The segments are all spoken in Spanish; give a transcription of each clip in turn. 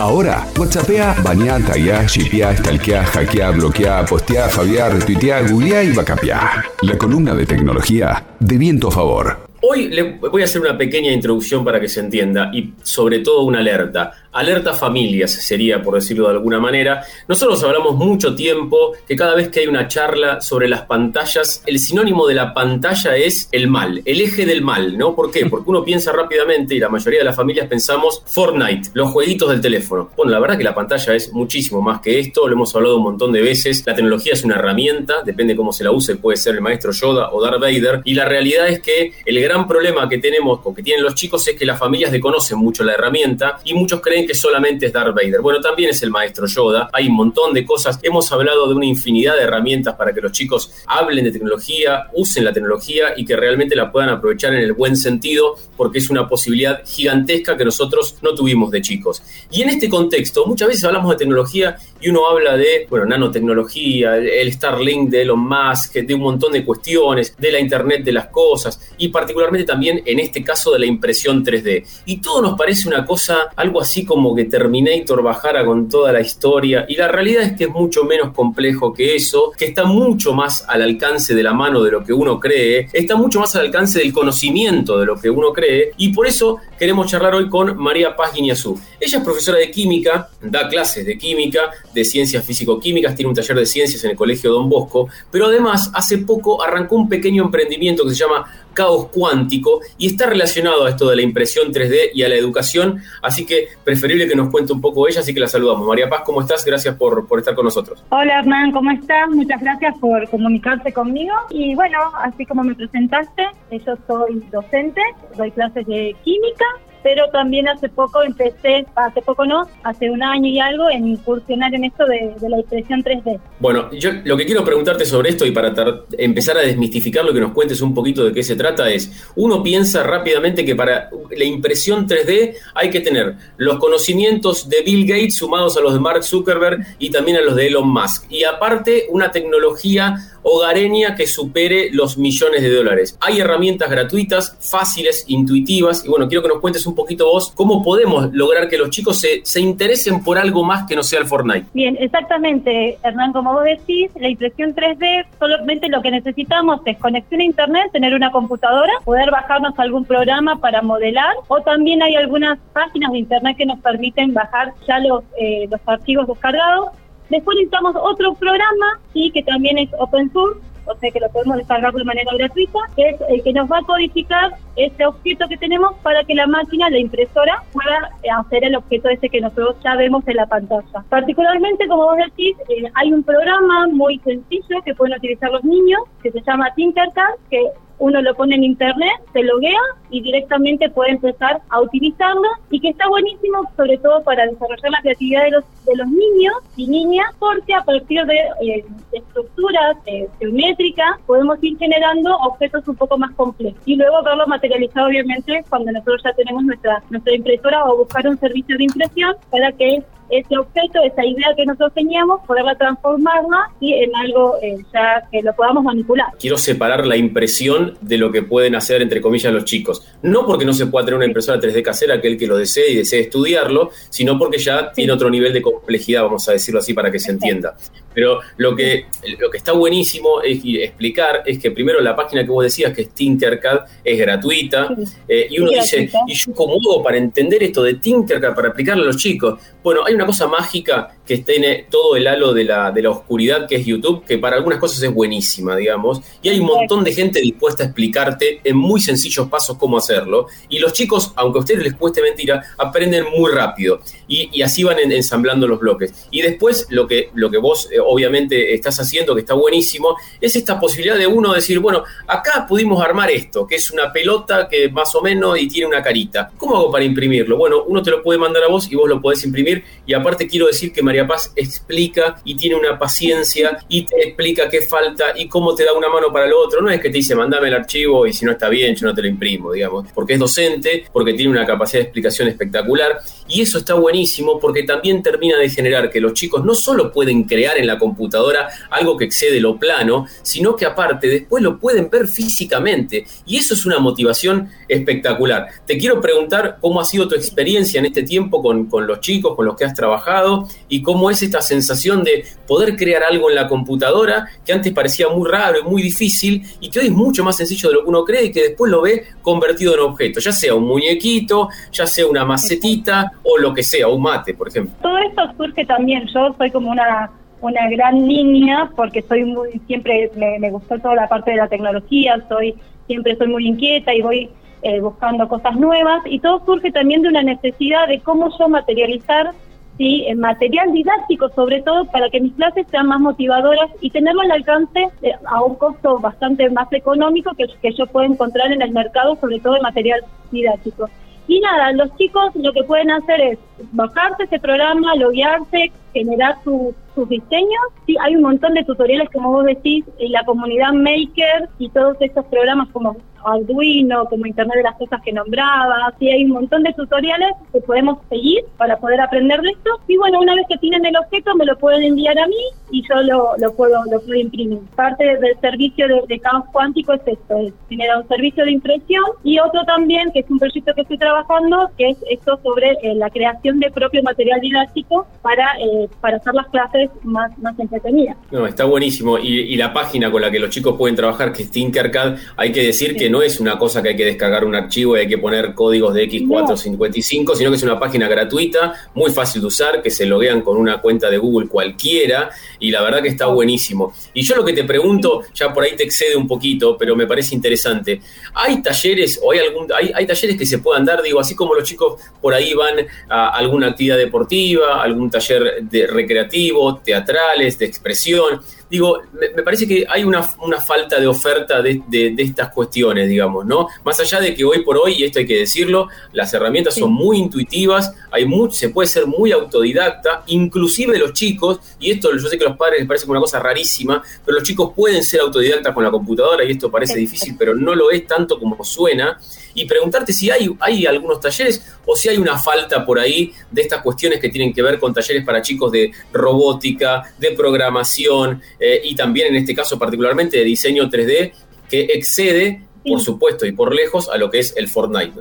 Ahora, WhatsAppea, bañá, tagueá, shipeá, stalkeá, hackeá, bloqueá, posteá, fabiá, retuiteá, googleá y bacapeá. La columna de tecnología de viento a favor. Hoy le voy a hacer una pequeña introducción para que se entienda y sobre todo una alerta. Alerta familias sería, por decirlo de alguna manera. Nosotros hablamos mucho tiempo que cada vez que hay una charla sobre las pantallas, el sinónimo de la pantalla es el mal, el eje del mal, ¿no? ¿Por qué? Porque uno piensa rápidamente y la mayoría de las familias pensamos Fortnite, los jueguitos del teléfono. Bueno, la verdad que la pantalla es muchísimo más que esto, lo hemos hablado un montón de veces. La tecnología es una herramienta, depende cómo se la use, puede ser el maestro Yoda o Darth Vader. Y la realidad es que el gran problema que tenemos o que tienen los chicos es que las familias desconocen mucho la herramienta y muchos creen que solamente es Darth Vader. Bueno, también es el maestro Yoda, hay un montón de cosas. Hemos hablado de una infinidad de herramientas para que los chicos hablen de tecnología, usen la tecnología y que realmente la puedan aprovechar en el buen sentido, porque es una posibilidad gigantesca que nosotros no tuvimos de chicos. Y en este contexto, muchas veces hablamos de tecnología y uno habla de, bueno, nanotecnología, el Starlink de Elon Musk, de un montón de cuestiones, de la Internet de las cosas y particularmente también en este caso de la impresión 3D. Y todo nos parece una cosa, algo así como que Terminator bajara con toda la historia y la realidad es que es mucho menos complejo que eso, que está mucho más al alcance de la mano de lo que uno cree, está mucho más al alcance del conocimiento de lo que uno cree y por eso queremos charlar hoy con María Paz Guiñazú. Ella es profesora de química, da clases de química, de ciencias físico-químicas, tiene un taller de ciencias en el Colegio Don Bosco, pero además hace poco arrancó un pequeño emprendimiento que se llama caos cuántico y está relacionado a esto de la impresión 3D y a la educación, así que preferible que nos cuente un poco ella, así que la saludamos. María Paz, ¿cómo estás? Gracias por, por estar con nosotros. Hola Hernán, ¿cómo estás? Muchas gracias por comunicarse conmigo y bueno, así como me presentaste, yo soy docente, doy clases de química pero también hace poco empecé, hace poco no, hace un año y algo, en incursionar en esto de, la impresión 3D. Bueno, yo lo que quiero preguntarte sobre esto y para empezar a desmistificar lo que nos cuentes un poquito de qué se trata es, uno piensa rápidamente que para la impresión 3D hay que tener los conocimientos de Bill Gates sumados a los de Mark Zuckerberg y también a los de Elon Musk. Y aparte, una tecnología hogareña que supere los millones de dólares. Hay herramientas gratuitas, fáciles, intuitivas, y bueno, quiero que nos cuentes un poquito vos cómo podemos lograr que los chicos se, se interesen por algo más que no sea el Fortnite. Bien, exactamente, Hernán, como vos decís, la impresión 3D, solamente lo que necesitamos es conexión a Internet, tener una computadora, poder bajarnos algún programa para modelar, o también hay algunas páginas de Internet que nos permiten bajar ya los, eh, los archivos descargados Después necesitamos otro programa, sí, que también es open source, o sea que lo podemos descargar de manera gratuita, que es el que nos va a codificar ese objeto que tenemos para que la máquina, la impresora, pueda hacer el objeto ese que nosotros ya vemos en la pantalla. Particularmente, como vos decís, eh, hay un programa muy sencillo que pueden utilizar los niños, que se llama Tinkercad, que uno lo pone en internet, se loguea y directamente puede empezar a utilizarlo. Y que está buenísimo sobre todo para desarrollar la creatividad de los, de los niños y niñas porque a partir de, eh, estructuras eh, geométricas podemos ir generando objetos un poco más complejos. Y luego verlo materializado obviamente cuando nosotros ya tenemos nuestra, nuestra impresora o buscar un servicio de impresión para que ese objeto, esa idea que nosotros teníamos, poderla transformarla y en algo eh, ya que lo podamos manipular. Quiero separar la impresión de lo que pueden hacer, entre comillas, los chicos. No porque no se pueda tener una impresora 3D casera, aquel que lo desee y desee estudiarlo, sino porque ya tiene otro nivel de complejidad, vamos a decirlo así, para que se entienda. Pero lo que, lo que está buenísimo es explicar es que primero la página que vos decías, que es Tinkercad, es gratuita, eh, y uno dice, ¿y yo cómo hago para entender esto de Tinkercad, para aplicarlo a los chicos? Bueno, hay una cosa mágica que tiene todo el halo de la, de la oscuridad que es YouTube, que para algunas cosas es buenísima, digamos, y hay un montón de gente dispuesta a explicarte en muy sencillos pasos cómo hacerlo, y los chicos, aunque a ustedes les cueste mentira, aprenden muy rápido, y, así van ensamblando los bloques. Y después lo que, lo que vos eh, obviamente estás haciendo, que está buenísimo, es esta posibilidad de uno decir, bueno, acá pudimos armar esto, que es una pelota que más o menos y tiene una carita. ¿Cómo hago para imprimirlo? Bueno, uno te lo puede mandar a vos y vos lo podés imprimir, y aparte quiero decir que María Paz explica y tiene una paciencia y te explica qué falta y cómo te da una mano para lo otro. No es que te dice, mandame el archivo y si no está bien, yo no te lo imprimo, digamos, porque es docente, porque tiene una capacidad de explicación espectacular y eso está buenísimo porque también termina de generar que los chicos no solo pueden crear en la computadora algo que excede lo plano, sino que aparte después lo pueden ver físicamente y eso es una motivación espectacular. Te quiero preguntar cómo ha sido tu experiencia en este tiempo con, con los chicos, con los que has trabajado y cómo es esta sensación de poder crear algo en la computadora que antes parecía muy raro y muy difícil y que hoy es mucho más sencillo de lo que uno cree y que después lo ve convertido en objeto, ya sea un muñequito, ya sea una macetita o lo que sea, un mate, por ejemplo. Todo esto surge también, yo soy como una una gran niña porque soy muy siempre me, me, gustó toda la parte de la tecnología soy siempre soy muy inquieta y voy eh, buscando cosas nuevas y todo surge también de una necesidad de cómo yo materializar ¿sí? el material didáctico sobre todo para que mis clases sean más motivadoras y tenerlo al alcance eh, a un costo bastante más económico que, que yo puedo encontrar en el mercado sobre todo de material didáctico. Y nada, los chicos lo que pueden hacer es bajarse ese programa, loguearse, generar sus diseños. Sí, hay un montón de tutoriales, como vos decís, en la comunidad Maker y todos estos programas como Arduino, como Internet de las Cosas que nombraba. Sí, hay un montón de tutoriales que podemos seguir para poder aprender de esto. Y bueno, una vez que tienen el objeto, me lo pueden enviar a mí y yo lo, lo puedo lo puedo imprimir. Parte del servicio de, de caos cuántico es esto, es generar un servicio de impresión y otro también, que es un proyecto que estoy trabajando, que es esto sobre eh, la creación de propio material didáctico para, eh, para hacer las clases más, más entretenidas. No, está buenísimo. Y, y, la página con la que los chicos pueden trabajar, que es Tinkercad, hay que decir sí. que no es una cosa que hay que descargar un archivo y hay que poner códigos de X455, no. sino que es una página gratuita, muy fácil de usar, que se loguean con una cuenta de Google cualquiera, y la verdad que está buenísimo. Y yo lo que te pregunto, ya por ahí te excede un poquito, pero me parece interesante. ¿Hay talleres o hay algún hay, hay talleres que se puedan dar, digo, así como los chicos por ahí van a alguna actividad deportiva, algún taller de recreativo, teatrales, de expresión? Digo, me, me, parece que hay una, una falta de oferta de, de, de, estas cuestiones, digamos, ¿no? Más allá de que hoy por hoy, y esto hay que decirlo, las herramientas sí. son muy intuitivas, hay mucho, se puede ser muy autodidacta, inclusive los chicos, y esto yo sé que a los padres les parece una cosa rarísima, pero los chicos pueden ser autodidactas con la computadora, y esto parece difícil, pero no lo es tanto como suena, y preguntarte si hay, hay algunos talleres o si hay una falta por ahí de estas cuestiones que tienen que ver con talleres para chicos de robótica, de programación eh, y también en este caso particularmente de diseño 3D que excede, sí. por supuesto y por lejos, a lo que es el Fortnite.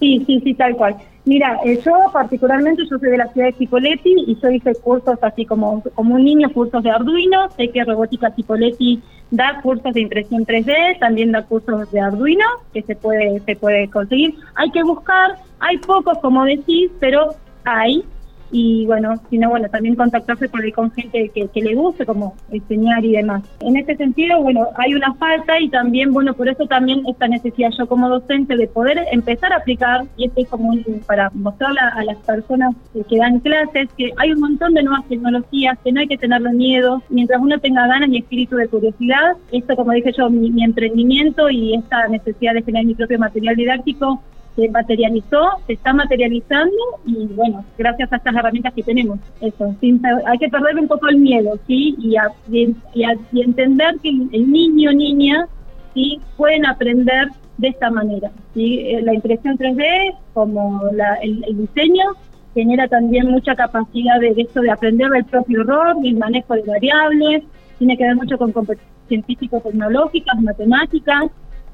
Sí, sí, sí, tal cual. Mira, eh, yo particularmente, yo soy de la ciudad de Cipolletti y yo hice cursos así como, como un niño, cursos de Arduino, sé que Robótica Cipolletti da cursos de impresión 3D, también da cursos de Arduino, que se puede, se puede conseguir. Hay que buscar, hay pocos como decís, pero hay, y bueno, sino bueno, también contactarse por ahí con gente que, que, le guste como enseñar y demás. En este sentido, bueno, hay una falta y también, bueno, por eso también esta necesidad yo como docente de poder empezar a aplicar, y esto es como para mostrarle a las personas que dan clases, que hay un montón de nuevas tecnologías, que no hay que tenerle miedo, mientras uno tenga ganas y espíritu de curiosidad, esto como dije yo, mi, mi emprendimiento y esta necesidad de generar mi propio material didáctico se materializó, se está materializando y bueno, gracias a estas herramientas que tenemos, eso, sin, hay que perder un poco el miedo, ¿sí? Y, a, entender que el niño niña, ¿sí? Pueden aprender de esta manera, ¿sí? Eh, la impresión 3D, como la, el, diseño, genera también mucha capacidad de, de de aprender del propio error, del manejo de variables, tiene que ver mucho con competencias científico-tecnológicas, matemáticas,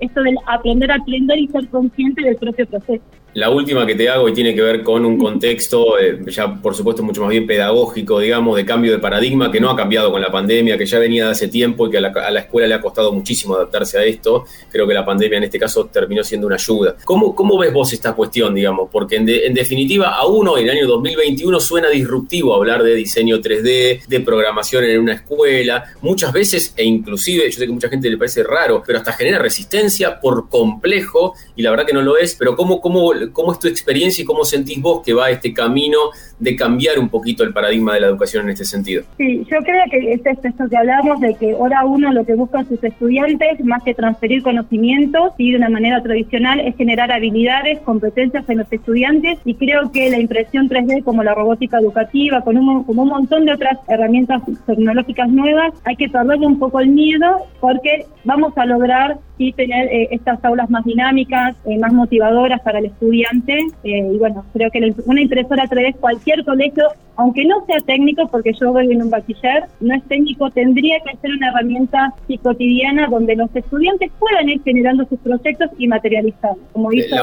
esto del aprender a aprender y ser consciente del propio proceso. La última que te hago y tiene que ver con un contexto, eh, ya por supuesto mucho más bien pedagógico, digamos, de cambio de paradigma, que no ha cambiado con la pandemia, que ya venía de hace tiempo y que a la, a la, escuela le ha costado muchísimo adaptarse a esto. Creo que la pandemia en este caso terminó siendo una ayuda. ¿Cómo, ves vos esta cuestión, digamos? Porque en, de, en definitiva, a uno en el año 2021 suena disruptivo hablar de diseño 3D, de programación en una escuela, muchas veces, e inclusive, yo sé que a mucha gente le parece raro, pero hasta genera resistencia por complejo, y la verdad que no lo es, pero ¿cómo, cómo ¿Cómo es tu experiencia y cómo sentís vos que va este camino de cambiar un poquito el paradigma de la educación en este sentido? Sí, yo creo que es esto que hablamos de que ahora uno lo que buscan sus estudiantes, más que transferir conocimientos y de una manera tradicional, es generar habilidades, competencias en los estudiantes y creo que la impresión 3D como la robótica educativa, con un, como un montón de otras herramientas tecnológicas nuevas, hay que perderle un poco el miedo porque vamos a lograr y tener eh, estas aulas más dinámicas, eh, más motivadoras para el estudiante. Eh, y bueno, creo que una impresora 3D, cualquier colegio, aunque no sea técnico, porque yo voy en un bachiller, no es técnico, tendría que ser una herramienta cotidiana donde los estudiantes puedan ir generando sus proyectos y materializarlos, como hizo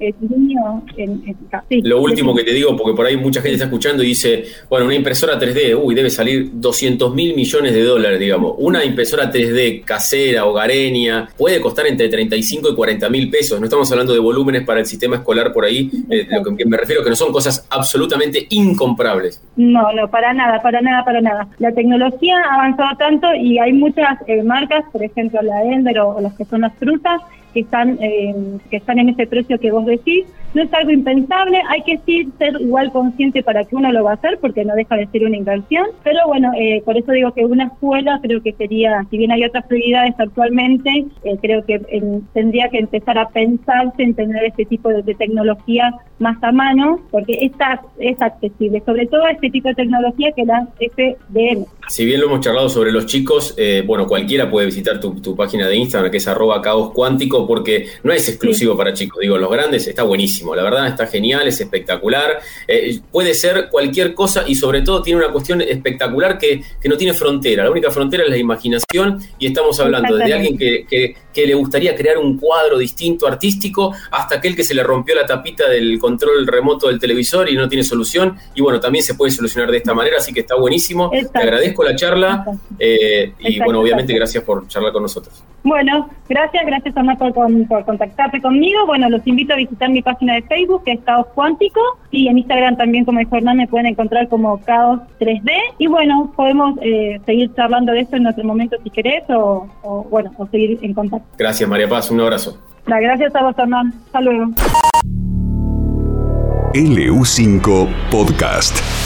el niño en, en Lo último que te digo, porque por ahí mucha gente está escuchando y dice, bueno, una impresora 3D, uy, debe salir 200 mil millones de dólares, digamos. Una impresora 3D casera, hogareña, puede costar entre 35 y 40 mil pesos. No estamos hablando de volúmenes para el sistema escolar por ahí, eh, lo que me refiero que no son cosas absolutamente incomprables. No, no, para nada, para nada, para nada. La tecnología ha avanzado tanto y hay muchas eh, marcas, por ejemplo la Ender o, las que son las frutas, que están, eh, que están en ese precio que vos decís. No es algo impensable, hay que ser igual consciente para que uno lo va a hacer, porque no deja de ser una inversión. Pero bueno, eh, por eso digo que una escuela creo que sería, si bien hay otras prioridades actualmente, eh, creo que tendría que empezar a pensarse en tener este tipo de, tecnología más a mano, porque esta es accesible, sobre todo este tipo de tecnología que la FDM. Si bien lo hemos charlado sobre los chicos, bueno, cualquiera puede visitar tu, tu página de Instagram, que es arroba caos cuántico, porque no es exclusivo para chicos. Digo, los grandes está buenísimo, la verdad está genial, es espectacular. Eh, puede ser cualquier cosa y sobre todo tiene una cuestión espectacular que, no tiene frontera. La única frontera es la imaginación y estamos hablando de alguien que, que, le gustaría crear un cuadro distinto artístico hasta aquel que se le rompió la tapita del control remoto del televisor y no tiene solución. Y bueno, también se puede solucionar de esta manera, así que está buenísimo. Te agradezco la charla eh, y bueno, obviamente gracias por charlar con nosotros. Bueno, gracias, gracias a por por, contactarte conmigo. Bueno, los invito a visitar mi página de Facebook, que es Caos Cuántico, y en Instagram también, como dijo Hernán, me pueden encontrar como Caos 3D. Y bueno, podemos eh, seguir charlando de esto en otro momento si querés, o, bueno, o seguir en contacto. Gracias, María Paz, un abrazo. gracias a vos, Hernán. Hasta luego. LU5 Podcast.